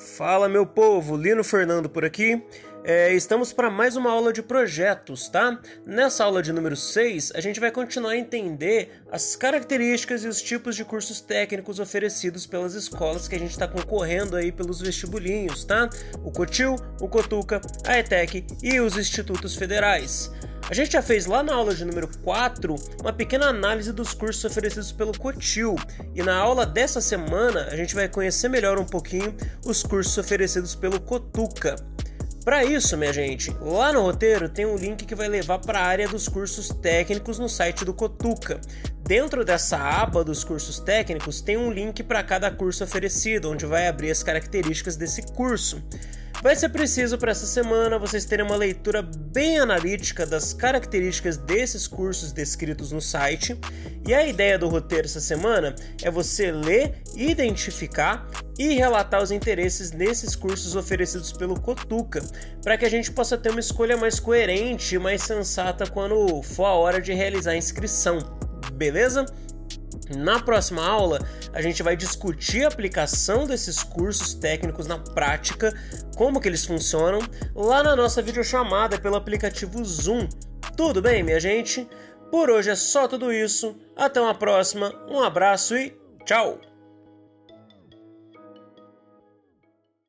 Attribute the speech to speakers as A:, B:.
A: Fala meu povo, Lino Fernando por aqui. É, estamos para mais uma aula de projetos, tá? Nessa aula de número 6, a gente vai continuar a entender as características e os tipos de cursos técnicos oferecidos pelas escolas que a gente está concorrendo aí pelos vestibulinhos, tá? O COTIL, o COTUCA, a ETEC e os institutos federais. A gente já fez lá na aula de número 4 uma pequena análise dos cursos oferecidos pelo Cotil e na aula dessa semana a gente vai conhecer melhor um pouquinho os cursos oferecidos pelo Cotuca. Para isso, minha gente, lá no roteiro tem um link que vai levar para a área dos cursos técnicos no site do Cotuca. Dentro dessa aba dos cursos técnicos tem um link para cada curso oferecido, onde vai abrir as características desse curso. Vai ser preciso para essa semana vocês terem uma leitura bem analítica das características desses cursos descritos no site. E a ideia do roteiro essa semana é você ler, identificar e relatar os interesses nesses cursos oferecidos pelo Cotuca, para que a gente possa ter uma escolha mais coerente e mais sensata quando for a hora de realizar a inscrição. Beleza? Na próxima aula, a gente vai discutir a aplicação desses cursos técnicos na prática, como que eles funcionam, lá na nossa videochamada pelo aplicativo Zoom. Tudo bem, minha gente? Por hoje é só tudo isso. Até uma próxima. Um abraço e tchau!